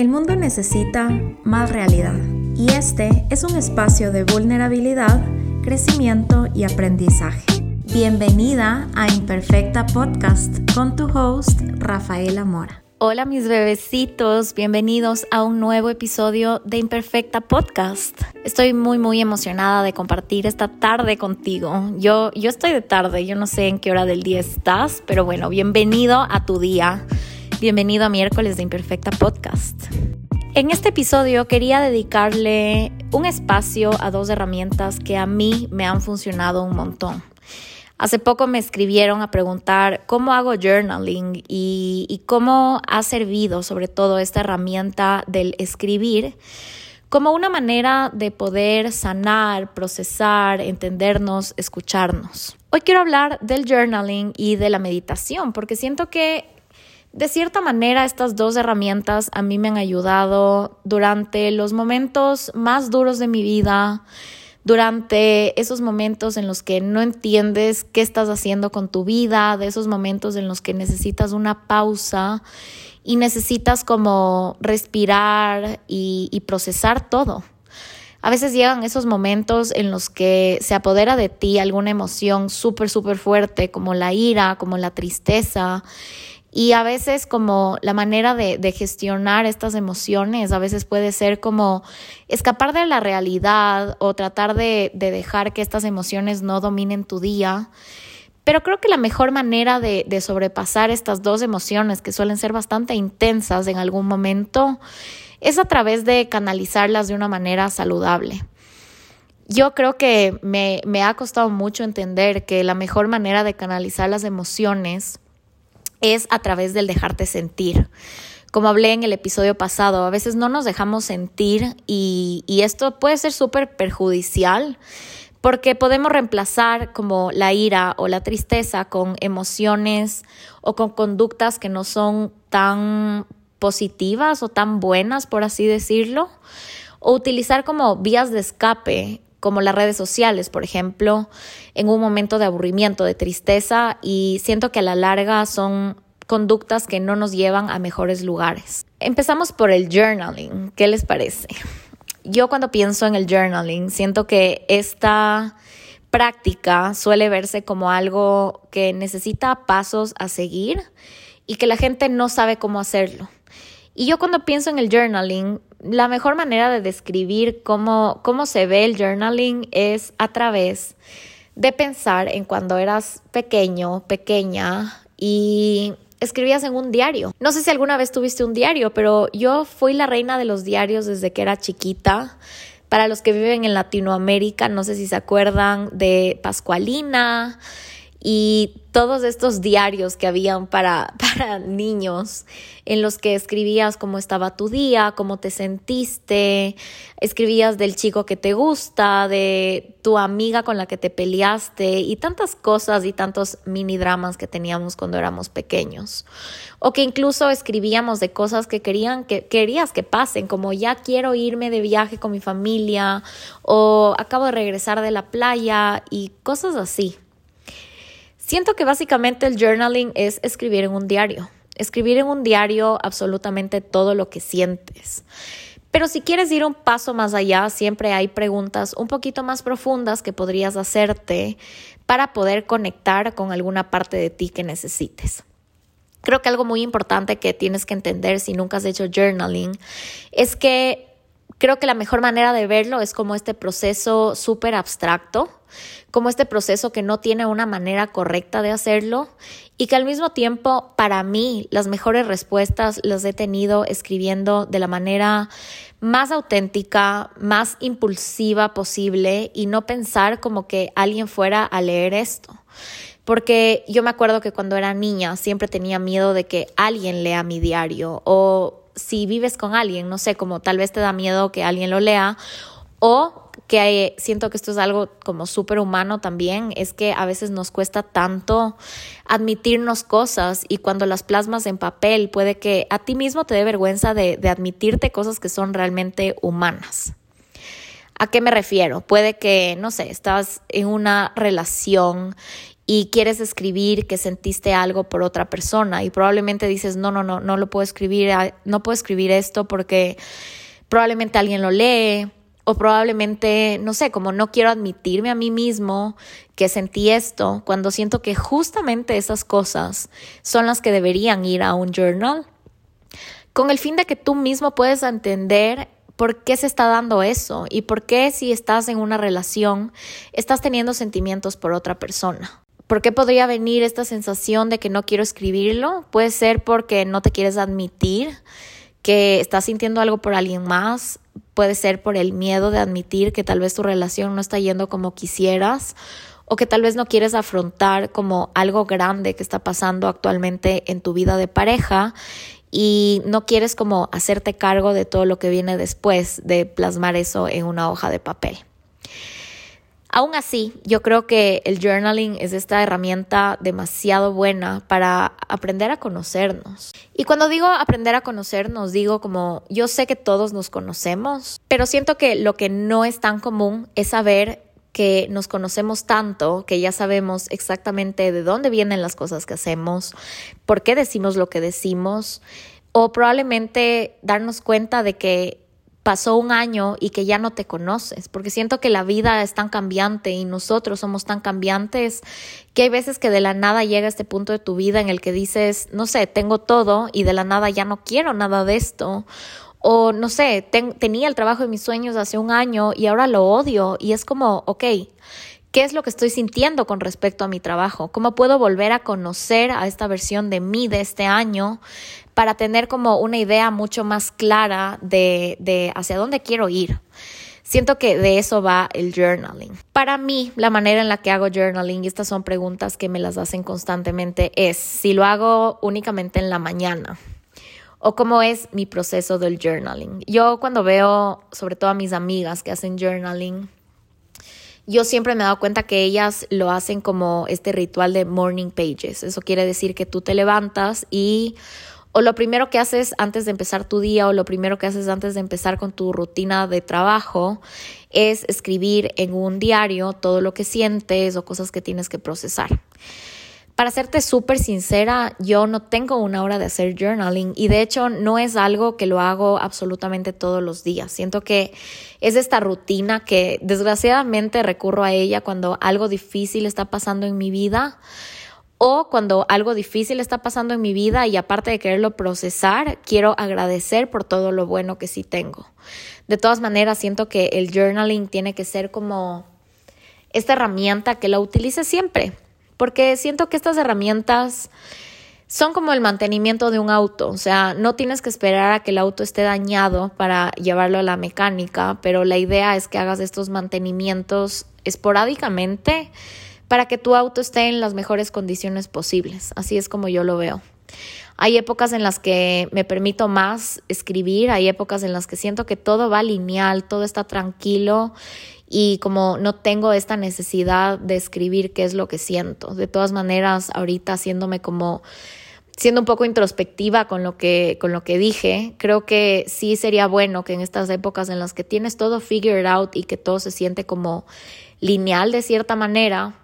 El mundo necesita más realidad y este es un espacio de vulnerabilidad, crecimiento y aprendizaje. Bienvenida a Imperfecta Podcast con tu host Rafaela Mora. Hola mis bebecitos, bienvenidos a un nuevo episodio de Imperfecta Podcast. Estoy muy muy emocionada de compartir esta tarde contigo. Yo, yo estoy de tarde, yo no sé en qué hora del día estás, pero bueno, bienvenido a tu día. Bienvenido a miércoles de Imperfecta Podcast. En este episodio quería dedicarle un espacio a dos herramientas que a mí me han funcionado un montón. Hace poco me escribieron a preguntar cómo hago journaling y, cómo ha servido sobre todo esta herramienta del escribir como una manera de poder sanar, procesar, entendernos, escucharnos. Hoy quiero hablar del journaling y de la meditación porque siento que de cierta manera estas dos herramientas a mí me han ayudado durante los momentos más duros de mi vida durante esos momentos en los que no entiendes qué estás haciendo con tu vida, de esos momentos en los que necesitas una pausa y necesitas como respirar y, procesar todo. A veces llegan esos momentos en los que se apodera de ti alguna emoción súper, súper fuerte, como la ira, como la tristeza, y a veces como la manera de, gestionar estas emociones, a veces puede ser como escapar de la realidad o tratar de, dejar que estas emociones no dominen tu día. Pero creo que la mejor manera de, de sobrepasar estas dos emociones que suelen ser bastante intensas en algún momento es a través de canalizarlas de una manera saludable. Yo creo que me, me ha costado mucho entender que la mejor manera de canalizar las emociones es a través del dejarte sentir. Como hablé en el episodio pasado, a veces no nos dejamos sentir y, esto puede ser súper perjudicial porque podemos reemplazar como la ira o la tristeza con emociones o con conductas que no son tan positivas o tan buenas, por así decirlo, o utilizar como vías de escape como las redes sociales, por ejemplo, en un momento de aburrimiento, de tristeza, y siento que a la larga son conductas que no nos llevan a mejores lugares. Empezamos por el journaling. ¿Qué les parece? Yo cuando pienso en el journaling, siento que esta práctica suele verse como algo que necesita pasos a seguir y que la gente no sabe cómo hacerlo. Y yo cuando pienso en el journaling, la mejor manera de describir cómo, cómo se ve el journaling es a través de pensar en cuando eras pequeño, pequeña y escribías en un diario. No sé si alguna vez tuviste un diario, pero yo fui la reina de los diarios desde que era chiquita. Para los que viven en Latinoamérica, no sé si se acuerdan de Pascualina, y todos estos diarios que habían para, para niños en los que escribías cómo estaba tu día, cómo te sentiste, escribías del chico que te gusta, de tu amiga con la que te peleaste y tantas cosas y tantos mini dramas que teníamos cuando éramos pequeños. O que incluso escribíamos de cosas que querían que querías que pasen, como ya quiero irme de viaje con mi familia o acabo de regresar de la playa y cosas así. Siento que básicamente el journaling es escribir en un diario, escribir en un diario absolutamente todo lo que sientes. Pero si quieres ir un paso más allá, siempre hay preguntas un poquito más profundas que podrías hacerte para poder conectar con alguna parte de ti que necesites. Creo que algo muy importante que tienes que entender si nunca has hecho journaling es que creo que la mejor manera de verlo es como este proceso súper abstracto como este proceso que no tiene una manera correcta de hacerlo y que al mismo tiempo para mí las mejores respuestas las he tenido escribiendo de la manera más auténtica, más impulsiva posible y no pensar como que alguien fuera a leer esto. Porque yo me acuerdo que cuando era niña siempre tenía miedo de que alguien lea mi diario o si vives con alguien, no sé, como tal vez te da miedo que alguien lo lea o que siento que esto es algo como súper humano también, es que a veces nos cuesta tanto admitirnos cosas y cuando las plasmas en papel puede que a ti mismo te dé vergüenza de, de admitirte cosas que son realmente humanas. ¿A qué me refiero? Puede que, no sé, estás en una relación y quieres escribir que sentiste algo por otra persona y probablemente dices, no, no, no, no lo puedo escribir, no puedo escribir esto porque probablemente alguien lo lee o probablemente, no sé, como no quiero admitirme a mí mismo que sentí esto, cuando siento que justamente esas cosas son las que deberían ir a un journal, con el fin de que tú mismo puedes entender por qué se está dando eso y por qué si estás en una relación estás teniendo sentimientos por otra persona. ¿Por qué podría venir esta sensación de que no quiero escribirlo? Puede ser porque no te quieres admitir que estás sintiendo algo por alguien más. Puede ser por el miedo de admitir que tal vez tu relación no está yendo como quisieras o que tal vez no quieres afrontar como algo grande que está pasando actualmente en tu vida de pareja y no quieres como hacerte cargo de todo lo que viene después de plasmar eso en una hoja de papel. Aún así, yo creo que el journaling es esta herramienta demasiado buena para aprender a conocernos. Y cuando digo aprender a conocernos, digo como yo sé que todos nos conocemos, pero siento que lo que no es tan común es saber que nos conocemos tanto que ya sabemos exactamente de dónde vienen las cosas que hacemos, por qué decimos lo que decimos, o probablemente darnos cuenta de que pasó un año y que ya no te conoces, porque siento que la vida es tan cambiante y nosotros somos tan cambiantes que hay veces que de la nada llega este punto de tu vida en el que dices, no sé, tengo todo y de la nada ya no quiero nada de esto. O no sé, tenía el trabajo de mis sueños hace un año y ahora lo odio y es como, ok, ¿Qué es lo que estoy sintiendo con respecto a mi trabajo? ¿Cómo puedo volver a conocer a esta versión de mí de este año para tener como una idea mucho más clara de, de hacia dónde quiero ir? Siento que de eso va el journaling. Para mí, la manera en la que hago journaling, y estas son preguntas que me las hacen constantemente, es si lo hago únicamente en la mañana o cómo es mi proceso del journaling. Yo cuando veo, sobre todo a mis amigas que hacen journaling, yo siempre me he dado cuenta que ellas lo hacen como este ritual de morning pages. Eso quiere decir que tú te levantas y o lo primero que haces antes de empezar tu día o lo primero que haces antes de empezar con tu rutina de trabajo es escribir en un diario todo lo que sientes o cosas que tienes que procesar. Para serte súper sincera, yo no tengo una hora de hacer journaling y de hecho no es algo que lo hago absolutamente todos los días. Siento que es esta rutina que desgraciadamente recurro a ella cuando algo difícil está pasando en mi vida o cuando algo difícil está pasando en mi vida y aparte de quererlo procesar, quiero agradecer por todo lo bueno que sí tengo. De todas maneras, siento que el journaling tiene que ser como esta herramienta que la utilice siempre porque siento que estas herramientas son como el mantenimiento de un auto, o sea, no tienes que esperar a que el auto esté dañado para llevarlo a la mecánica, pero la idea es que hagas estos mantenimientos esporádicamente para que tu auto esté en las mejores condiciones posibles. Así es como yo lo veo. Hay épocas en las que me permito más escribir, hay épocas en las que siento que todo va lineal, todo está tranquilo y como no tengo esta necesidad de escribir qué es lo que siento. De todas maneras, ahorita haciéndome como siendo un poco introspectiva con lo que con lo que dije, creo que sí sería bueno que en estas épocas en las que tienes todo figured out y que todo se siente como lineal de cierta manera,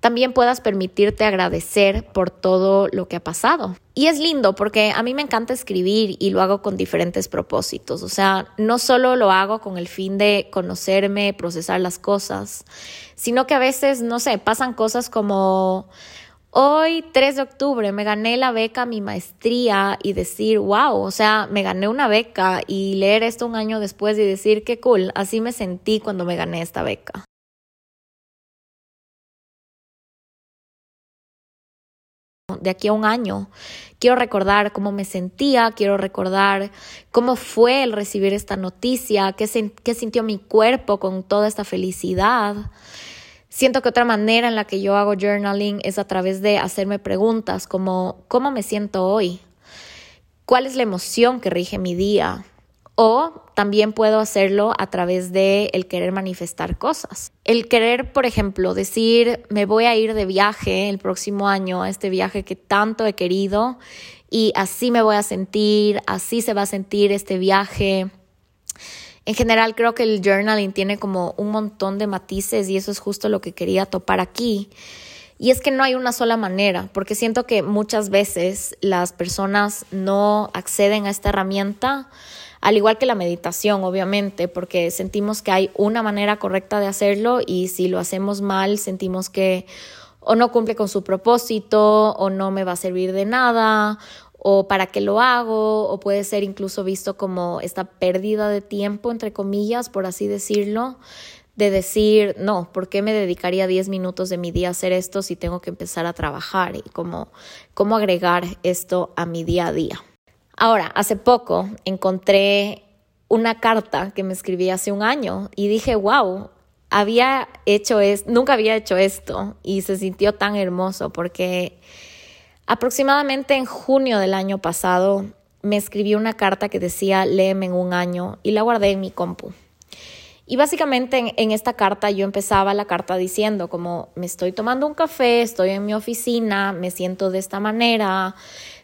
también puedas permitirte agradecer por todo lo que ha pasado. Y es lindo porque a mí me encanta escribir y lo hago con diferentes propósitos. O sea, no solo lo hago con el fin de conocerme, procesar las cosas, sino que a veces, no sé, pasan cosas como... Hoy, 3 de octubre, me gané la beca, mi maestría y decir, wow, o sea, me gané una beca y leer esto un año después y decir, qué cool, así me sentí cuando me gané esta beca. De aquí a un año. Quiero recordar cómo me sentía, quiero recordar cómo fue el recibir esta noticia, qué, qué sintió mi cuerpo con toda esta felicidad. Siento que otra manera en la que yo hago journaling es a través de hacerme preguntas como ¿cómo me siento hoy? ¿Cuál es la emoción que rige mi día? O también puedo hacerlo a través de el querer manifestar cosas. El querer, por ejemplo, decir, me voy a ir de viaje el próximo año a este viaje que tanto he querido y así me voy a sentir, así se va a sentir este viaje. En general creo que el journaling tiene como un montón de matices y eso es justo lo que quería topar aquí. Y es que no hay una sola manera, porque siento que muchas veces las personas no acceden a esta herramienta, al igual que la meditación, obviamente, porque sentimos que hay una manera correcta de hacerlo y si lo hacemos mal, sentimos que o no cumple con su propósito, o no me va a servir de nada, o para qué lo hago, o puede ser incluso visto como esta pérdida de tiempo, entre comillas, por así decirlo de decir, no, ¿por qué me dedicaría 10 minutos de mi día a hacer esto si tengo que empezar a trabajar? Y cómo, cómo agregar esto a mi día a día. Ahora, hace poco encontré una carta que me escribí hace un año y dije, wow, había hecho es, nunca había hecho esto y se sintió tan hermoso porque aproximadamente en junio del año pasado me escribí una carta que decía léeme en un año y la guardé en mi compu. Y básicamente en, esta carta yo empezaba la carta diciendo como me estoy tomando un café, estoy en mi oficina, me siento de esta manera,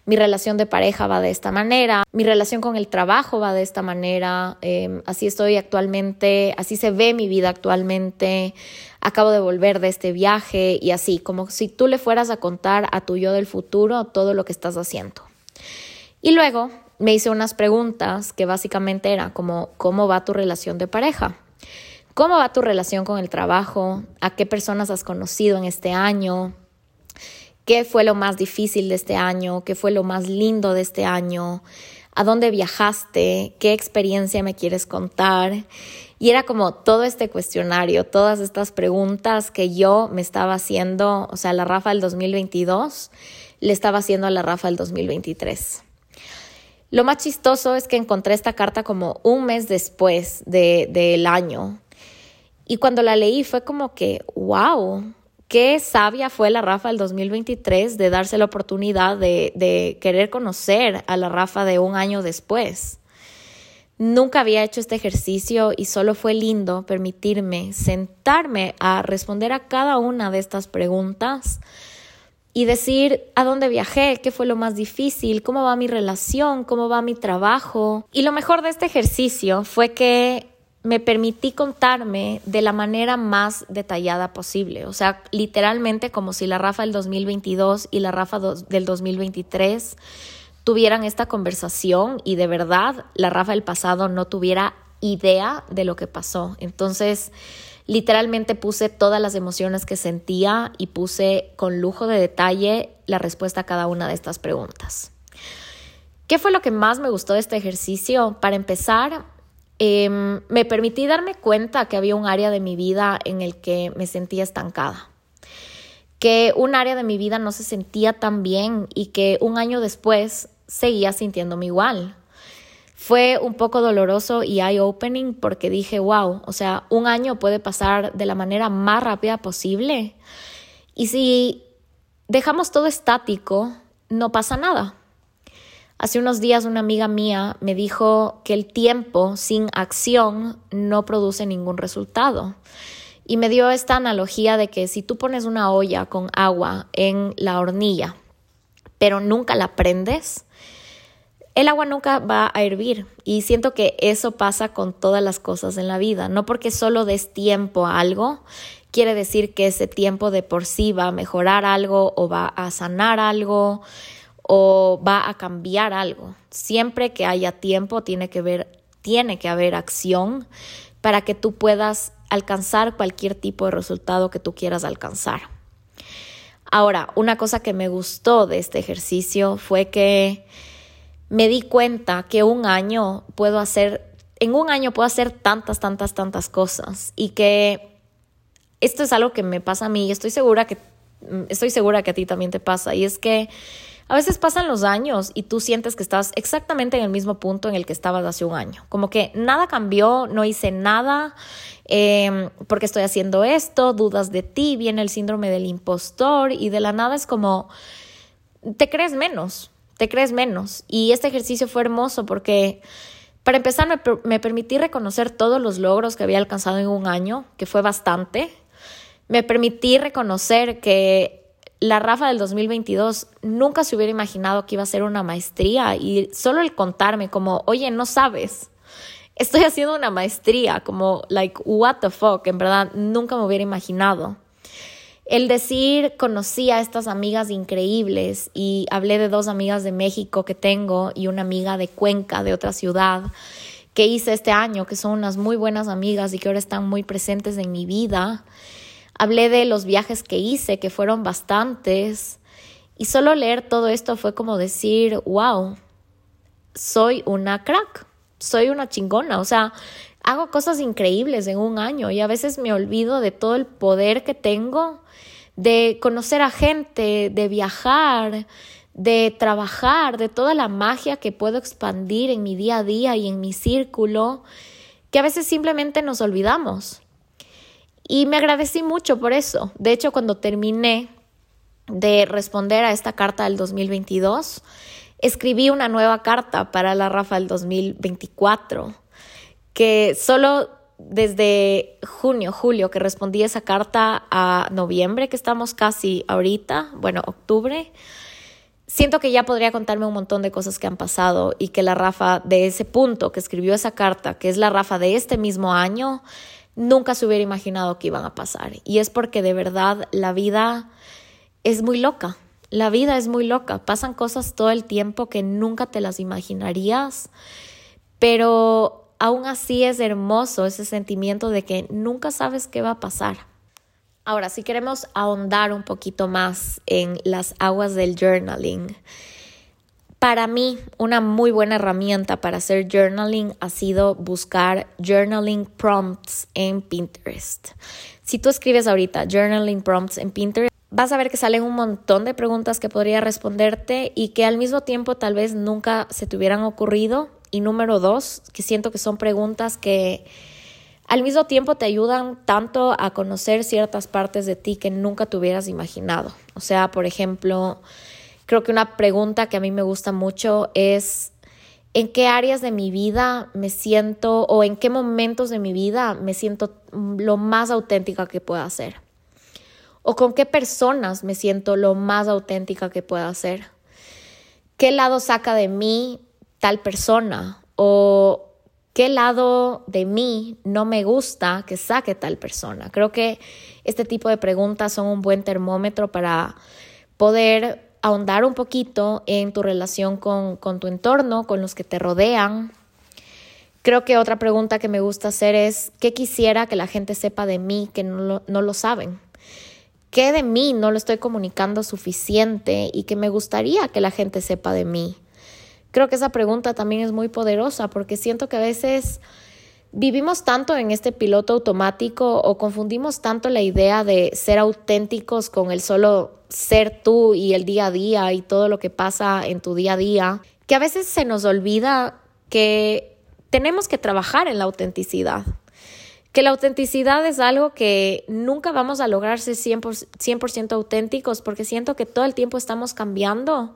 mi relación de pareja va de esta manera, mi relación con el trabajo va de esta manera, em, así estoy actualmente, así se ve mi vida actualmente, acabo de volver de este viaje y así, como si tú le fueras a contar a tu yo del futuro todo lo que estás haciendo. Y luego me hice unas preguntas que básicamente era como, ¿cómo va tu relación de pareja? ¿Cómo va tu relación con el trabajo? ¿A qué personas has conocido en este año? ¿Qué fue lo más difícil de este año? ¿Qué fue lo más lindo de este año? ¿A dónde viajaste? ¿Qué experiencia me quieres contar? Y era como todo este cuestionario, todas estas preguntas que yo me estaba haciendo, o sea, la Rafa del 2022 le estaba haciendo a la Rafa del 2023. Lo más chistoso es que encontré esta carta como un mes después del de, año y cuando la leí fue como que, wow, qué sabia fue la Rafa del 2023 de darse la oportunidad de, querer conocer a la Rafa de un año después. Nunca había hecho este ejercicio y solo fue lindo permitirme sentarme a responder a cada una de estas preguntas y decir a dónde viajé, qué fue lo más difícil, cómo va mi relación, cómo va mi trabajo. Y lo mejor de este ejercicio fue que me permití contarme de la manera más detallada posible. O sea, literalmente como si la Rafa del 2022 y la Rafa del 2023 tuvieran esta conversación y de verdad la Rafa del pasado no tuviera idea de lo que pasó. Entonces, literalmente puse todas las emociones que sentía y puse con lujo de detalle la respuesta a cada una de estas preguntas. ¿Qué fue lo que más me gustó de este ejercicio? Para empezar, Em, me permití darme cuenta que había un área de mi vida en el que me sentía estancada, que un área de mi vida no se sentía tan bien y que un año después seguía sintiéndome igual. Fue un poco doloroso y eye-opening porque dije, wow, o sea, un año puede pasar de la manera más rápida posible. Y si dejamos todo estático, no pasa nada. Hace unos días una amiga mía me dijo que el tiempo sin acción no produce ningún resultado. Y me dio esta analogía de que si tú pones una olla con agua en la hornilla, pero nunca la prendes, el agua nunca va a hervir. Y siento que eso pasa con todas las cosas en la vida. No porque solo des tiempo a algo, quiere decir que ese tiempo de por sí va a mejorar algo o va a sanar algo o va a cambiar algo. Siempre que haya tiempo tiene que, ver, tiene que haber acción para que tú puedas alcanzar cualquier tipo de resultado que tú quieras alcanzar. Ahora, una cosa que me gustó de este ejercicio fue que me di cuenta que un año puedo hacer, en un año puedo hacer tantas, tantas, tantas cosas y que esto es algo que me pasa a mí y estoy segura que, estoy segura que a ti también te pasa y es que a veces pasan los años y tú sientes que estás exactamente en el mismo punto en el que estabas hace un año. Como que nada cambió, no hice nada, eh, porque estoy haciendo esto, dudas de ti, viene el síndrome del impostor y de la nada es como, te crees menos, te crees menos. Y este ejercicio fue hermoso porque... Para empezar, me, me, permití reconocer todos los logros que había alcanzado en un año, que fue bastante. Me permití reconocer que la Rafa del 2022 nunca se hubiera imaginado que iba a ser una maestría y solo el contarme como, oye, no sabes, estoy haciendo una maestría, como, like, what the fuck, en verdad, nunca me hubiera imaginado. El decir, conocí a estas amigas increíbles y hablé de dos amigas de México que tengo y una amiga de Cuenca, de otra ciudad, que hice este año, que son unas muy buenas amigas y que ahora están muy presentes en mi vida. Hablé de los viajes que hice, que fueron bastantes. Y solo leer todo esto fue como decir, wow, soy una crack, soy una chingona. O sea, hago cosas increíbles en un año y a veces me olvido de todo el poder que tengo de conocer a gente, de viajar, de trabajar, de toda la magia que puedo expandir en mi día a día y en mi círculo, que a veces simplemente nos olvidamos. Y me agradecí mucho por eso. De hecho, cuando terminé de responder a esta carta del 2022, escribí una nueva carta para la Rafa del 2024, que solo desde junio, julio, que respondí esa carta a noviembre, que estamos casi ahorita, bueno, octubre, siento que ya podría contarme un montón de cosas que han pasado y que la Rafa de ese punto que escribió esa carta, que es la Rafa de este mismo año, nunca se hubiera imaginado que iban a pasar. Y es porque de verdad la vida es muy loca. La vida es muy loca. Pasan cosas todo el tiempo que nunca te las imaginarías, pero aún así es hermoso ese sentimiento de que nunca sabes qué va a pasar. Ahora, si queremos ahondar un poquito más en las aguas del journaling, para mí una muy buena herramienta para hacer journaling ha sido buscar journaling prompts en Pinterest. Si tú escribes ahorita journaling prompts en Pinterest, vas a ver que salen un montón de preguntas que podría responderte y que al mismo tiempo tal vez nunca se te hubieran ocurrido. Y número dos, que siento que son preguntas que al mismo tiempo te ayudan tanto a conocer ciertas partes de ti que nunca te hubieras imaginado. O sea, por ejemplo, creo que una pregunta que a mí me gusta mucho es en qué áreas de mi vida me siento o en qué momentos de mi vida me siento lo más auténtica que pueda ser. O con qué personas me siento lo más auténtica que pueda ser. ¿Qué lado saca de mí tal persona? O ¿Qué lado de mí no me gusta que saque tal persona? Creo que este tipo de preguntas son un buen termómetro para poder ahondar un poquito en tu relación con, tu entorno, con los que te rodean. Creo que otra pregunta que me gusta hacer es, ¿qué quisiera que la gente sepa de mí que no lo, no lo saben? ¿Qué de mí no lo estoy comunicando suficiente y que me gustaría que la gente sepa de mí? Creo que esa pregunta también es muy poderosa porque siento que a veces vivimos tanto en este piloto automático o confundimos tanto la idea de ser auténticos con el solo ser tú y el día a día y todo lo que pasa en tu día a día, que a veces se nos olvida que tenemos que trabajar en la autenticidad. Que la autenticidad es algo que nunca vamos a lograr ser 100%, 100 auténticos porque siento que todo el tiempo estamos cambiando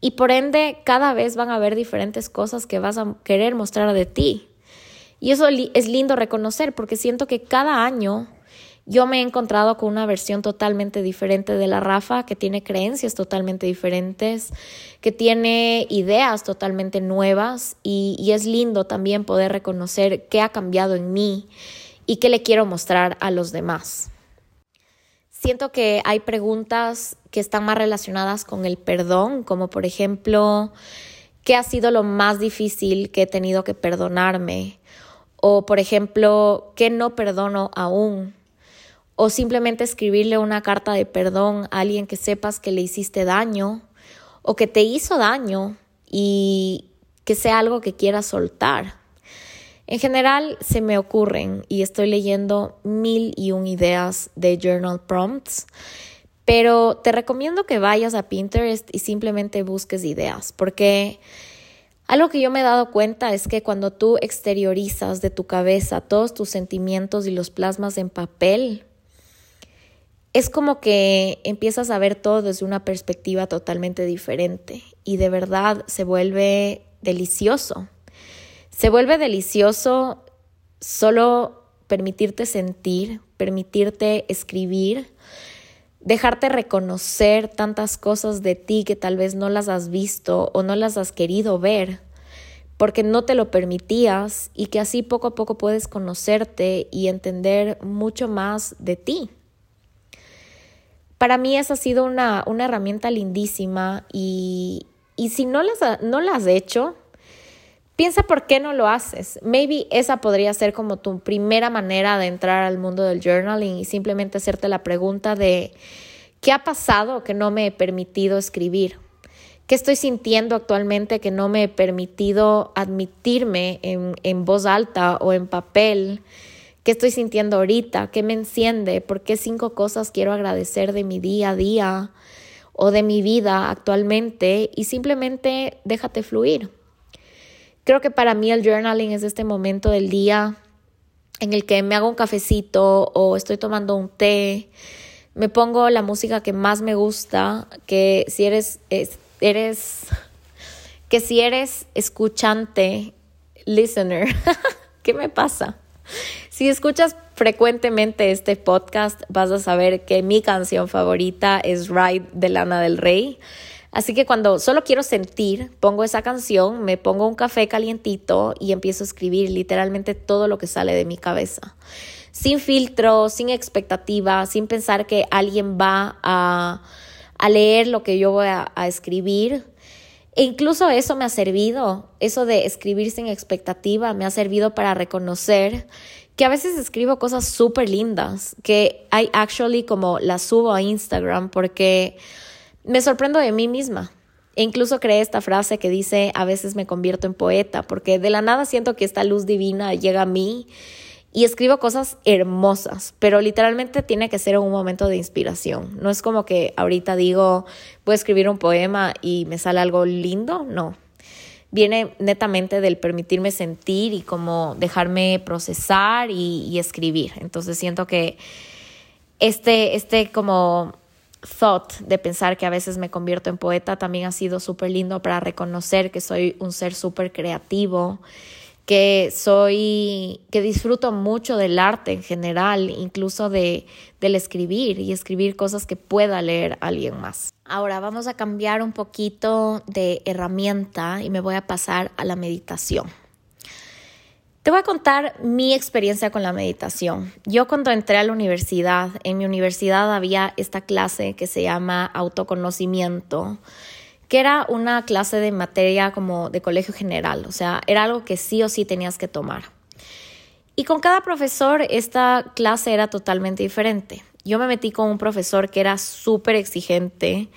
y por ende, cada vez van a haber diferentes cosas que vas a querer mostrar de ti. Y eso es lindo reconocer porque siento que cada año yo me he encontrado con una versión totalmente diferente de la Rafa, que tiene creencias totalmente diferentes, que tiene ideas totalmente nuevas y, es lindo también poder reconocer qué ha cambiado en mí y qué le quiero mostrar a los demás. Siento que hay preguntas que están más relacionadas con el perdón, como por ejemplo, ¿qué ha sido lo más difícil que he tenido que perdonarme? O por ejemplo, ¿qué no perdono aún? O simplemente escribirle una carta de perdón a alguien que sepas que le hiciste daño o que te hizo daño y que sea algo que quieras soltar. En general se me ocurren y estoy leyendo mil y un ideas de journal prompts, pero te recomiendo que vayas a Pinterest y simplemente busques ideas, porque algo que yo me he dado cuenta es que cuando tú exteriorizas de tu cabeza todos tus sentimientos y los plasmas en papel, es como que empiezas a ver todo desde una perspectiva totalmente diferente y de verdad se vuelve delicioso. Se vuelve delicioso solo permitirte sentir, permitirte escribir, dejarte reconocer tantas cosas de ti que tal vez no las has visto o no las has querido ver porque no te lo permitías y que así poco a poco puedes conocerte y entender mucho más de ti. Para mí esa ha sido una, una herramienta lindísima y, y si no las, no las has hecho, piensa por qué no lo haces. Maybe esa podría ser como tu primera manera de entrar al mundo del journaling y simplemente hacerte la pregunta de ¿qué ha pasado que no me he permitido escribir? ¿Qué estoy sintiendo actualmente que no me he permitido admitirme en, en voz alta o en papel? ¿Qué estoy sintiendo ahorita? ¿Qué me enciende? ¿Por qué cinco cosas quiero agradecer de mi día a día? o de mi vida actualmente y simplemente déjate fluir. Creo que para mí el journaling es este momento del día en el que me hago un cafecito o estoy tomando un té, me pongo la música que más me gusta, que si eres, eres que si eres escuchante, listener, ¿qué me pasa? Si escuchas frecuentemente este podcast, vas a saber que mi canción favorita es Ride de Lana del Rey. Así que cuando solo quiero sentir, pongo esa canción, me pongo un café calientito y empiezo a escribir literalmente todo lo que sale de mi cabeza. Sin filtro, sin expectativa, sin pensar que alguien va a, leer lo que yo voy a, a escribir. E incluso eso me ha servido, eso de escribir sin expectativa, me ha servido para reconocer que a veces escribo cosas súper lindas, que I actually como las subo a Instagram porque me sorprendo de mí misma. E incluso creé esta frase que dice, a veces me convierto en poeta, porque de la nada siento que esta luz divina llega a mí y escribo cosas hermosas, pero literalmente tiene que ser un momento de inspiración. No es como que ahorita digo, voy a escribir un poema y me sale algo lindo, no viene netamente del permitirme sentir y como dejarme procesar y, escribir. Entonces siento que este, este como thought de pensar que a veces me convierto en poeta también ha sido súper lindo para reconocer que soy un ser súper creativo que soy, que disfruto mucho del arte en general, incluso de, del escribir y escribir cosas que pueda leer alguien más. Ahora vamos a cambiar un poquito de herramienta y me voy a pasar a la meditación. Te voy a contar mi experiencia con la meditación. Yo cuando entré a la universidad, en mi universidad había esta clase que se llama autoconocimiento que era una clase de materia como de colegio general, o sea, era algo que sí o sí tenías que tomar. Y con cada profesor esta clase era totalmente diferente. Yo me metí con un profesor que era súper exigente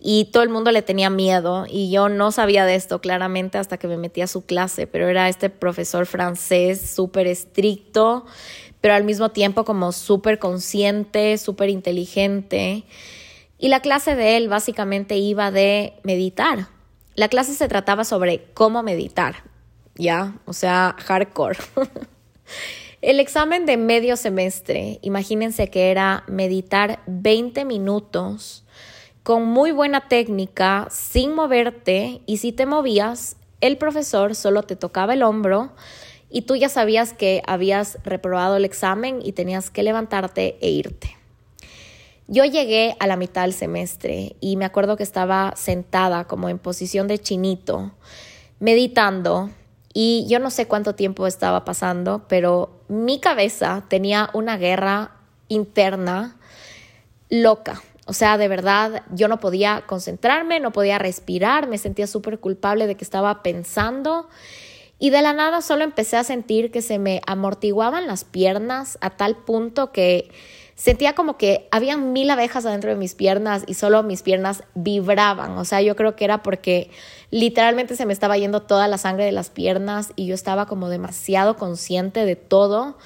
y todo el mundo le tenía miedo y yo no sabía de esto claramente hasta que me metí a su clase, pero era este profesor francés súper estricto, pero al mismo tiempo como súper consciente, súper inteligente. Y la clase de él básicamente iba de meditar. La clase se trataba sobre cómo meditar, ¿ya? O sea, hardcore. El examen de medio semestre, imagínense que era meditar 20 minutos con muy buena técnica, sin moverte, y si te movías, el profesor solo te tocaba el hombro y tú ya sabías que habías reprobado el examen y tenías que levantarte e irte. Yo llegué a la mitad del semestre y me acuerdo que estaba sentada como en posición de chinito, meditando y yo no sé cuánto tiempo estaba pasando, pero mi cabeza tenía una guerra interna loca. O sea, de verdad, yo no podía concentrarme, no podía respirar, me sentía súper culpable de que estaba pensando. Y de la nada solo empecé a sentir que se me amortiguaban las piernas a tal punto que sentía como que había mil abejas adentro de mis piernas y solo mis piernas vibraban. O sea, yo creo que era porque literalmente se me estaba yendo toda la sangre de las piernas y yo estaba como demasiado consciente de todo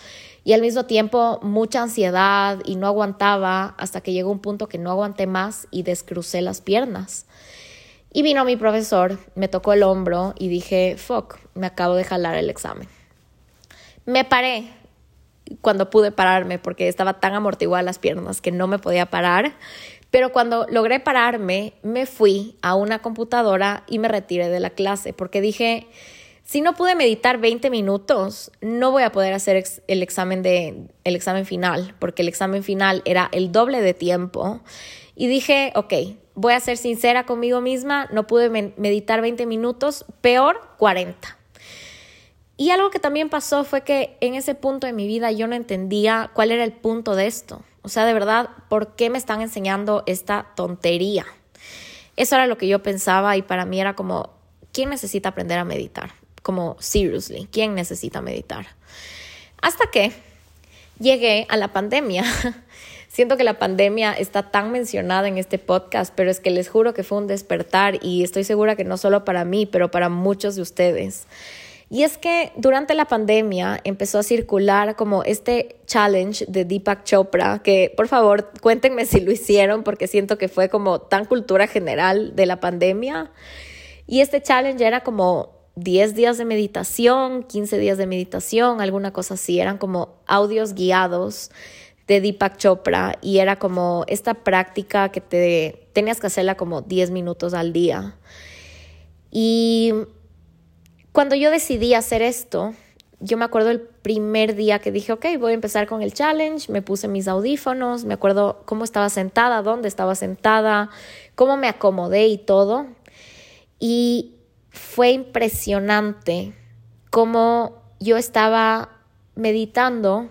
y al mismo tiempo mucha ansiedad y no aguantaba hasta que llegó un punto que no aguanté más y descrucé las piernas. Y vino mi profesor, me tocó el hombro y dije, fuck, me acabo de jalar el examen. Me paré, cuando pude pararme porque estaba tan amortiguada las piernas que no me podía parar. Pero cuando logré pararme, me fui a una computadora y me retiré de la clase porque dije, si no pude meditar 20 minutos, no voy a poder hacer el examen de el examen final, porque el examen final era el doble de tiempo. Y dije, ok, voy a ser sincera conmigo misma, no pude meditar 20 minutos, peor 40. Y algo que también pasó fue que en ese punto de mi vida yo no entendía cuál era el punto de esto. O sea, de verdad, ¿por qué me están enseñando esta tontería? Eso era lo que yo pensaba y para mí era como, ¿quién necesita aprender a meditar? Como, seriously, ¿quién necesita meditar? Hasta que llegué a la pandemia. Siento que la pandemia está tan mencionada en este podcast, pero es que les juro que fue un despertar y estoy segura que no solo para mí, pero para muchos de ustedes. Y es que durante la pandemia empezó a circular como este challenge de Deepak Chopra, que por favor cuéntenme si lo hicieron porque siento que fue como tan cultura general de la pandemia. Y este challenge era como 10 días de meditación, 15 días de meditación, alguna cosa así, eran como audios guiados de Deepak Chopra y era como esta práctica que te tenías que hacerla como 10 minutos al día. Y cuando yo decidí hacer esto, yo me acuerdo el primer día que dije, ok, voy a empezar con el challenge, me puse mis audífonos, me acuerdo cómo estaba sentada, dónde estaba sentada, cómo me acomodé y todo. Y fue impresionante cómo yo estaba meditando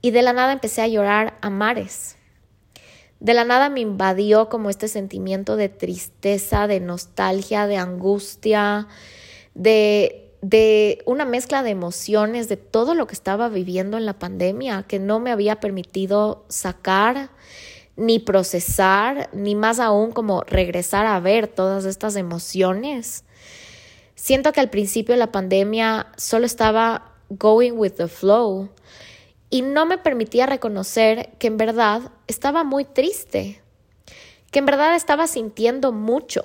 y de la nada empecé a llorar a mares. De la nada me invadió como este sentimiento de tristeza, de nostalgia, de angustia, de, de una mezcla de emociones, de todo lo que estaba viviendo en la pandemia, que no me había permitido sacar ni procesar, ni más aún como regresar a ver todas estas emociones. Siento que al principio de la pandemia solo estaba going with the flow y no me permitía reconocer que en verdad estaba muy triste, que en verdad estaba sintiendo mucho.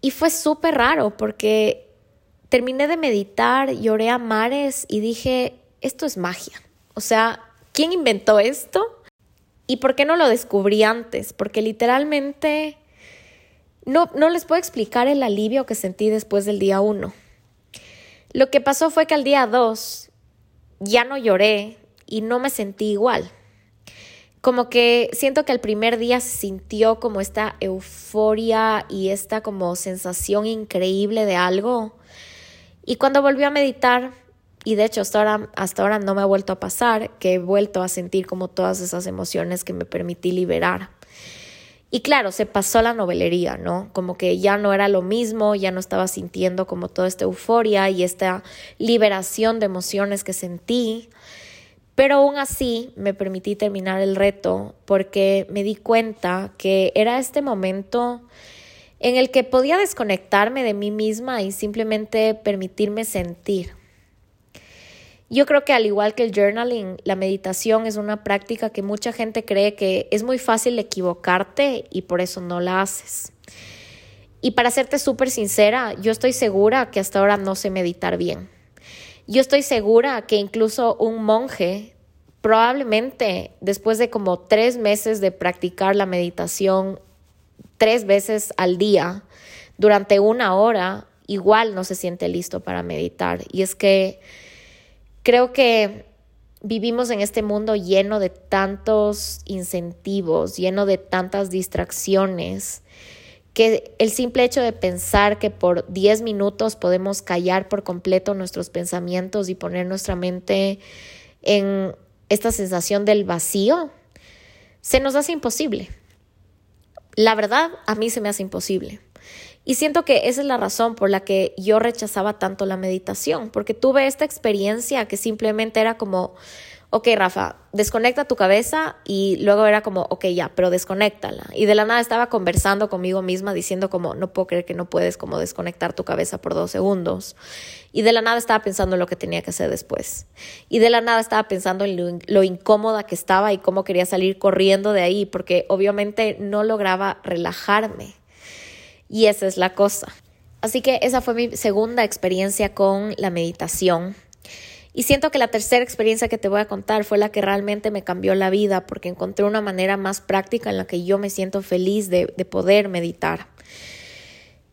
Y fue súper raro porque terminé de meditar, lloré a mares y dije, esto es magia. O sea, ¿quién inventó esto? ¿Y por qué no lo descubrí antes? Porque literalmente no, no les puedo explicar el alivio que sentí después del día uno. Lo que pasó fue que al día dos ya no lloré y no me sentí igual como que siento que el primer día se sintió como esta euforia y esta como sensación increíble de algo. Y cuando volví a meditar, y de hecho hasta ahora, hasta ahora no me ha vuelto a pasar, que he vuelto a sentir como todas esas emociones que me permití liberar. Y claro, se pasó la novelería, ¿no? Como que ya no era lo mismo, ya no estaba sintiendo como toda esta euforia y esta liberación de emociones que sentí. Pero aún así me permití terminar el reto porque me di cuenta que era este momento en el que podía desconectarme de mí misma y simplemente permitirme sentir. Yo creo que al igual que el journaling, la meditación es una práctica que mucha gente cree que es muy fácil equivocarte y por eso no la haces. Y para serte súper sincera, yo estoy segura que hasta ahora no sé meditar bien. Yo estoy segura que incluso un monje probablemente después de como tres meses de practicar la meditación tres veces al día durante una hora, igual no se siente listo para meditar. Y es que creo que vivimos en este mundo lleno de tantos incentivos, lleno de tantas distracciones que el simple hecho de pensar que por 10 minutos podemos callar por completo nuestros pensamientos y poner nuestra mente en esta sensación del vacío, se nos hace imposible. La verdad, a mí se me hace imposible. Y siento que esa es la razón por la que yo rechazaba tanto la meditación, porque tuve esta experiencia que simplemente era como, ok, Rafa, desconecta tu cabeza y luego era como, ok, ya, pero desconéctala. Y de la nada estaba conversando conmigo misma diciendo como, no puedo creer que no puedes como desconectar tu cabeza por dos segundos. Y de la nada estaba pensando en lo que tenía que hacer después. Y de la nada estaba pensando en lo, lo incómoda que estaba y cómo quería salir corriendo de ahí, porque obviamente no lograba relajarme. Y esa es la cosa. Así que esa fue mi segunda experiencia con la meditación y siento que la tercera experiencia que te voy a contar fue la que realmente me cambió la vida porque encontré una manera más práctica en la que yo me siento feliz de, poder meditar.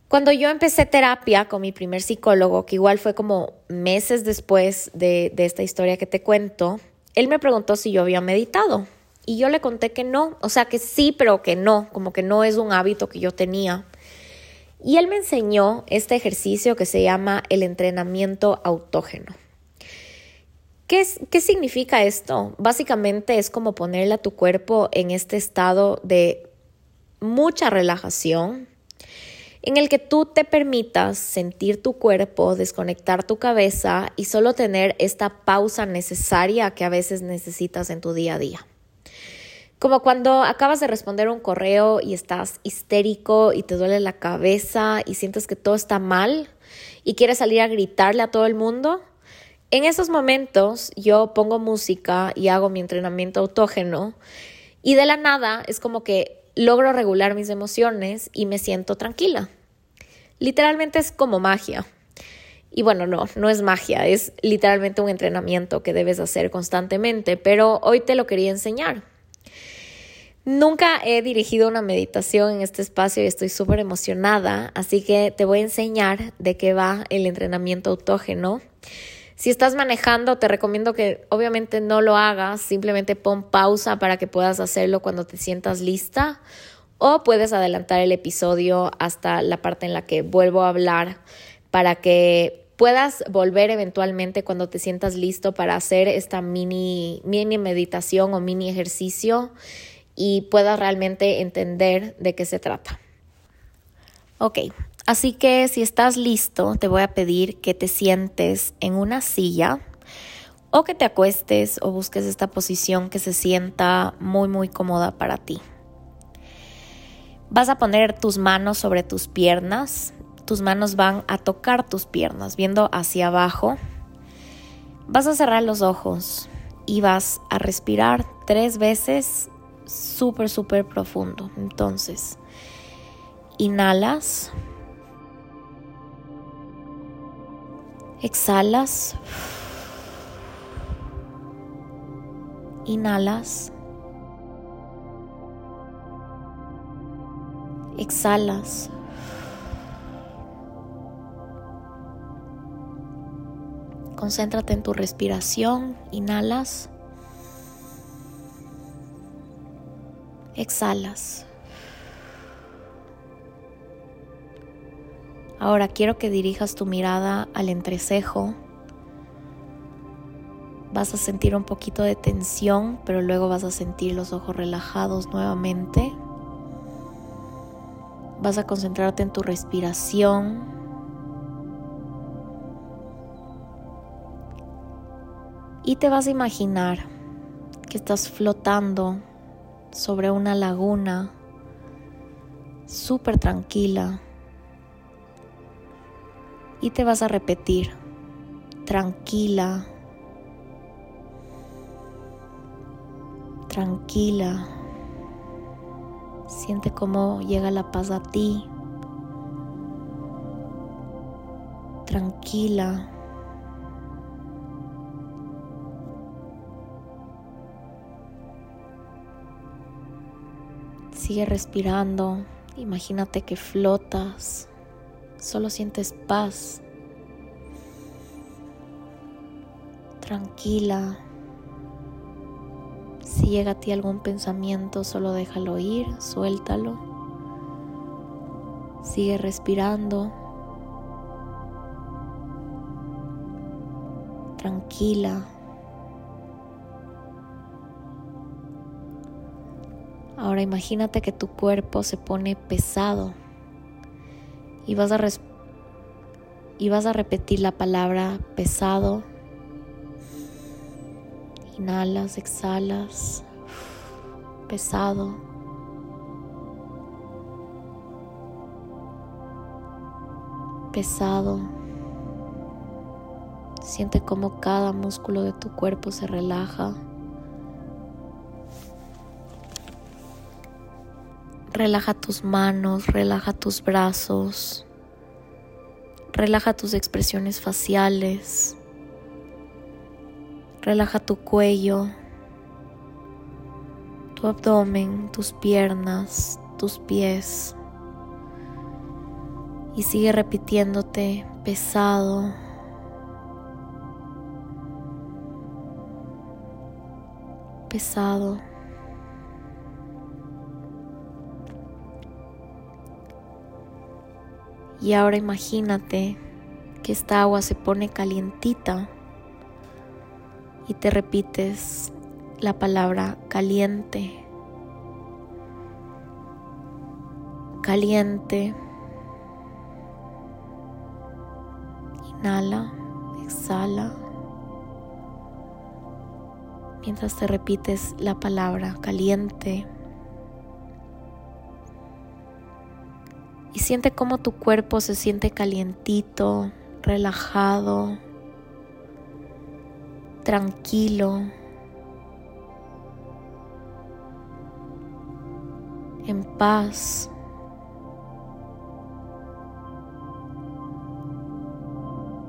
Cuando yo empecé terapia con mi primer psicólogo, que igual fue como meses después de, de esta historia que te cuento, él me preguntó si yo había meditado. Y yo le conté que no, o sea que sí, pero que no, como que no es un hábito que yo tenía. Y él me enseñó este ejercicio que se llama el entrenamiento autógeno. ¿Qué, ¿Qué significa esto? Básicamente es como ponerle a tu cuerpo en este estado de mucha relajación, en el que tú te permitas sentir tu cuerpo, desconectar tu cabeza y solo tener esta pausa necesaria que a veces necesitas en tu día a día. Como cuando acabas de responder un correo y estás histérico y te duele la cabeza y sientes que todo está mal y quieres salir a gritarle a todo el mundo. En esos momentos yo pongo música y hago mi entrenamiento autógeno y de la nada es como que logro regular mis emociones y me siento tranquila. Literalmente es como magia. Y bueno, no, no es magia, es literalmente un entrenamiento que debes hacer constantemente, pero hoy te lo quería enseñar. Nunca he dirigido una meditación en este espacio y estoy súper emocionada, así que te voy a enseñar de qué va el entrenamiento autógeno. Si estás manejando, te recomiendo que obviamente no lo hagas, simplemente pon pausa para que puedas hacerlo cuando te sientas lista o puedes adelantar el episodio hasta la parte en la que vuelvo a hablar para que puedas volver eventualmente cuando te sientas listo para hacer esta mini, mini meditación o mini ejercicio y puedas realmente entender de qué se trata. Ok, así que si estás listo, te voy a pedir que te sientes en una silla o que te acuestes o busques esta posición que se sienta muy muy cómoda para ti. Vas a poner tus manos sobre tus piernas. Tus manos van a tocar tus piernas, viendo hacia abajo. Vas a cerrar los ojos y vas a respirar tres veces súper, súper profundo. Entonces, inhalas. Exhalas. Inhalas. exhalas. Concéntrate en tu respiración, inhalas, exhalas. Ahora quiero que dirijas tu mirada al entrecejo. Vas a sentir un poquito de tensión, pero luego vas a sentir los ojos relajados nuevamente. Vas a concentrarte en tu respiración. Y te vas a imaginar que estás flotando sobre una laguna súper tranquila. Y te vas a repetir, tranquila, tranquila. Siente cómo llega la paz a ti. Tranquila. Sigue respirando. Imagínate que flotas. Solo sientes paz. Tranquila. Si llega a ti algún pensamiento, solo déjalo ir, suéltalo. Sigue respirando. Tranquila. Ahora imagínate que tu cuerpo se pone pesado y vas a, y vas a repetir la palabra pesado Inhalas, exhalas, pesado. Pesado. Siente como cada músculo de tu cuerpo se relaja. Relaja tus manos, relaja tus brazos, relaja tus expresiones faciales. Relaja tu cuello, tu abdomen, tus piernas, tus pies. Y sigue repitiéndote pesado. Pesado. Y ahora imagínate que esta agua se pone calientita y te repites la palabra caliente. Caliente. Inhala, exhala. Mientras te repites la palabra caliente. Y siente cómo tu cuerpo se siente calientito, relajado, tranquilo. en paz.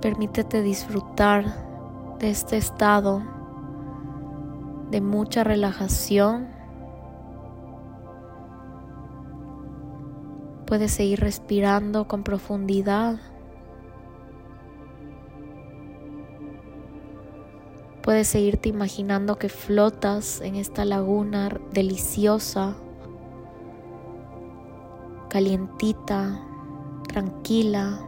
Permítete disfrutar de este estado de mucha relajación. Puedes seguir respirando con profundidad. Puedes seguirte imaginando que flotas en esta laguna deliciosa calientita, tranquila.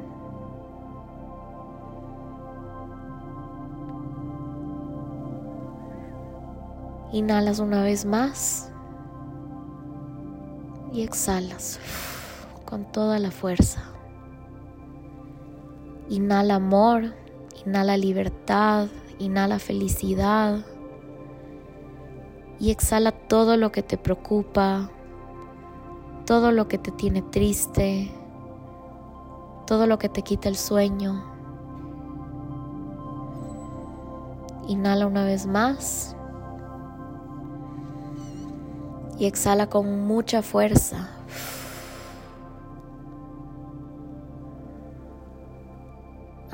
Inhalas una vez más y exhalas con toda la fuerza. Inhala amor, inhala libertad, inhala felicidad y exhala todo lo que te preocupa, todo lo que te tiene triste, todo lo que te quita el sueño. Inhala una vez más y exhala con mucha fuerza.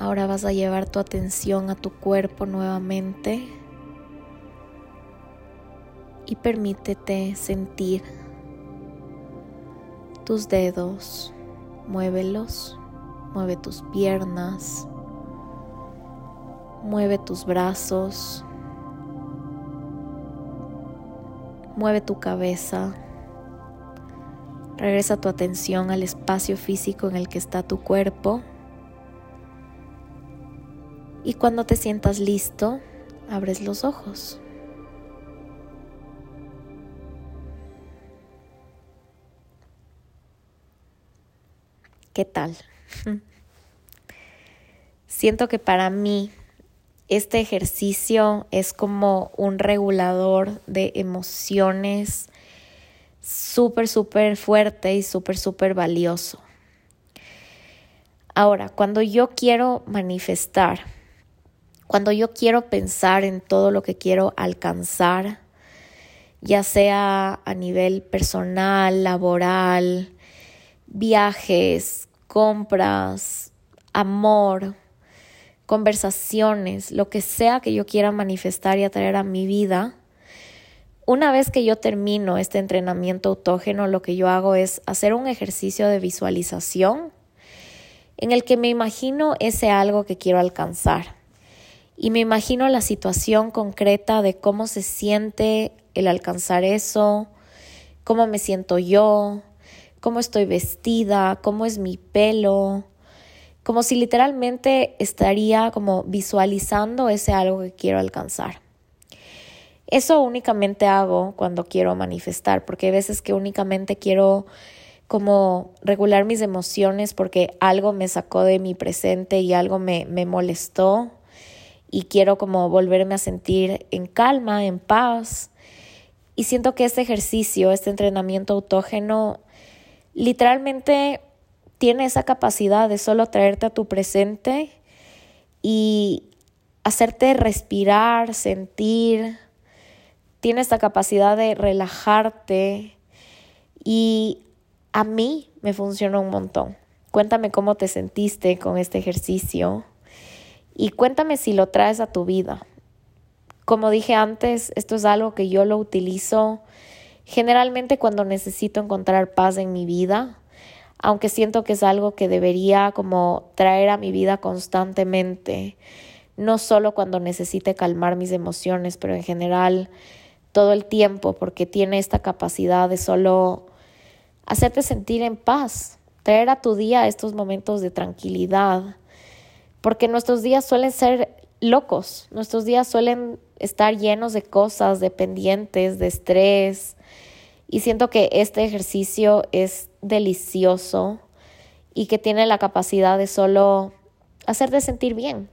Ahora vas a llevar tu atención a tu cuerpo nuevamente y permítete sentir tus dedos, muévelos, mueve tus piernas, mueve tus brazos, mueve tu cabeza, regresa tu atención al espacio físico en el que está tu cuerpo y cuando te sientas listo, abres los ojos. ¿Qué tal? Siento que para mí este ejercicio es como un regulador de emociones súper, súper fuerte y súper, súper valioso. Ahora, cuando yo quiero manifestar, cuando yo quiero pensar en todo lo que quiero alcanzar, ya sea a nivel personal, laboral, viajes, compras, amor, conversaciones, lo que sea que yo quiera manifestar y atraer a mi vida, una vez que yo termino este entrenamiento autógeno, lo que yo hago es hacer un ejercicio de visualización en el que me imagino ese algo que quiero alcanzar y me imagino la situación concreta de cómo se siente el alcanzar eso, cómo me siento yo, cómo estoy vestida, cómo es mi pelo, como si literalmente estaría como visualizando ese algo que quiero alcanzar. Eso únicamente hago cuando quiero manifestar, porque hay veces que únicamente quiero como regular mis emociones porque algo me sacó de mi presente y algo me, me molestó y quiero como volverme a sentir en calma, en paz. Y siento que este ejercicio, este entrenamiento autógeno literalmente tiene esa capacidad de solo traerte a tu presente y hacerte respirar, sentir. Tiene esta capacidad de relajarte y a mí me funcionó un montón. Cuéntame cómo te sentiste con este ejercicio y cuéntame si lo traes a tu vida. Como dije antes, esto es algo que yo lo utilizo Generalmente cuando necesito encontrar paz en mi vida, aunque siento que es algo que debería como traer a mi vida constantemente, no solo cuando necesite calmar mis emociones, pero en general todo el tiempo, porque tiene esta capacidad de solo hacerte sentir en paz, traer a tu día estos momentos de tranquilidad, porque nuestros días suelen ser locos. Nuestros días suelen estar llenos de cosas, de pendientes, de estrés. Y siento que este ejercicio es delicioso y que tiene la capacidad de solo hacerte sentir bien.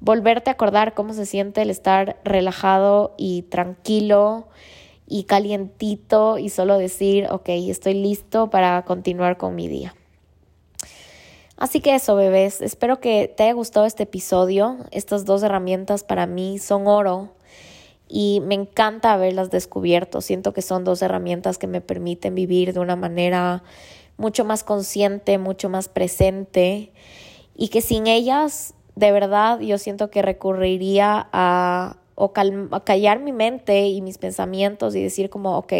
Volverte a acordar cómo se siente el estar relajado y tranquilo y calientito y solo decir, ok, estoy listo para continuar con mi día. Así que eso, bebés, espero que te haya gustado este episodio. Estas dos herramientas para mí son oro y me encanta haberlas descubierto. Siento que son dos herramientas que me permiten vivir de una manera mucho más consciente, mucho más presente y que sin ellas, de verdad, yo siento que recurriría a, a callar mi mente y mis pensamientos y decir como, ok,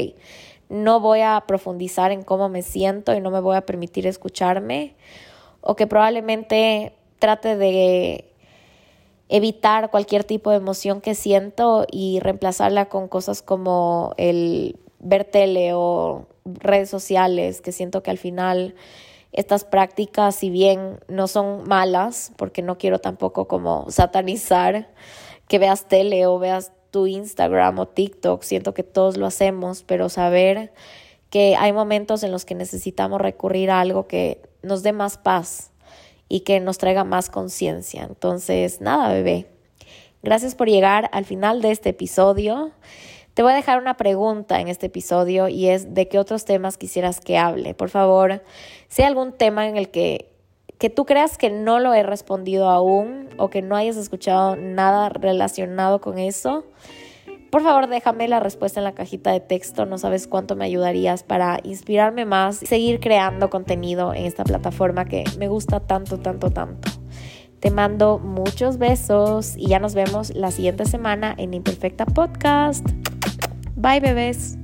no voy a profundizar en cómo me siento y no me voy a permitir escucharme o que probablemente trate de evitar cualquier tipo de emoción que siento y reemplazarla con cosas como el ver tele o redes sociales, que siento que al final estas prácticas, si bien no son malas, porque no quiero tampoco como satanizar que veas tele o veas tu Instagram o TikTok, siento que todos lo hacemos, pero saber que hay momentos en los que necesitamos recurrir a algo que nos dé más paz y que nos traiga más conciencia. Entonces, nada, bebé. Gracias por llegar al final de este episodio. Te voy a dejar una pregunta en este episodio y es de qué otros temas quisieras que hable. Por favor, si hay algún tema en el que, que tú creas que no lo he respondido aún o que no hayas escuchado nada relacionado con eso, por favor, déjame la respuesta en la cajita de texto. No sabes cuánto me ayudarías para inspirarme más y seguir creando contenido en esta plataforma que me gusta tanto, tanto, tanto. Te mando muchos besos y ya nos vemos la siguiente semana en Imperfecta Podcast. Bye, bebés.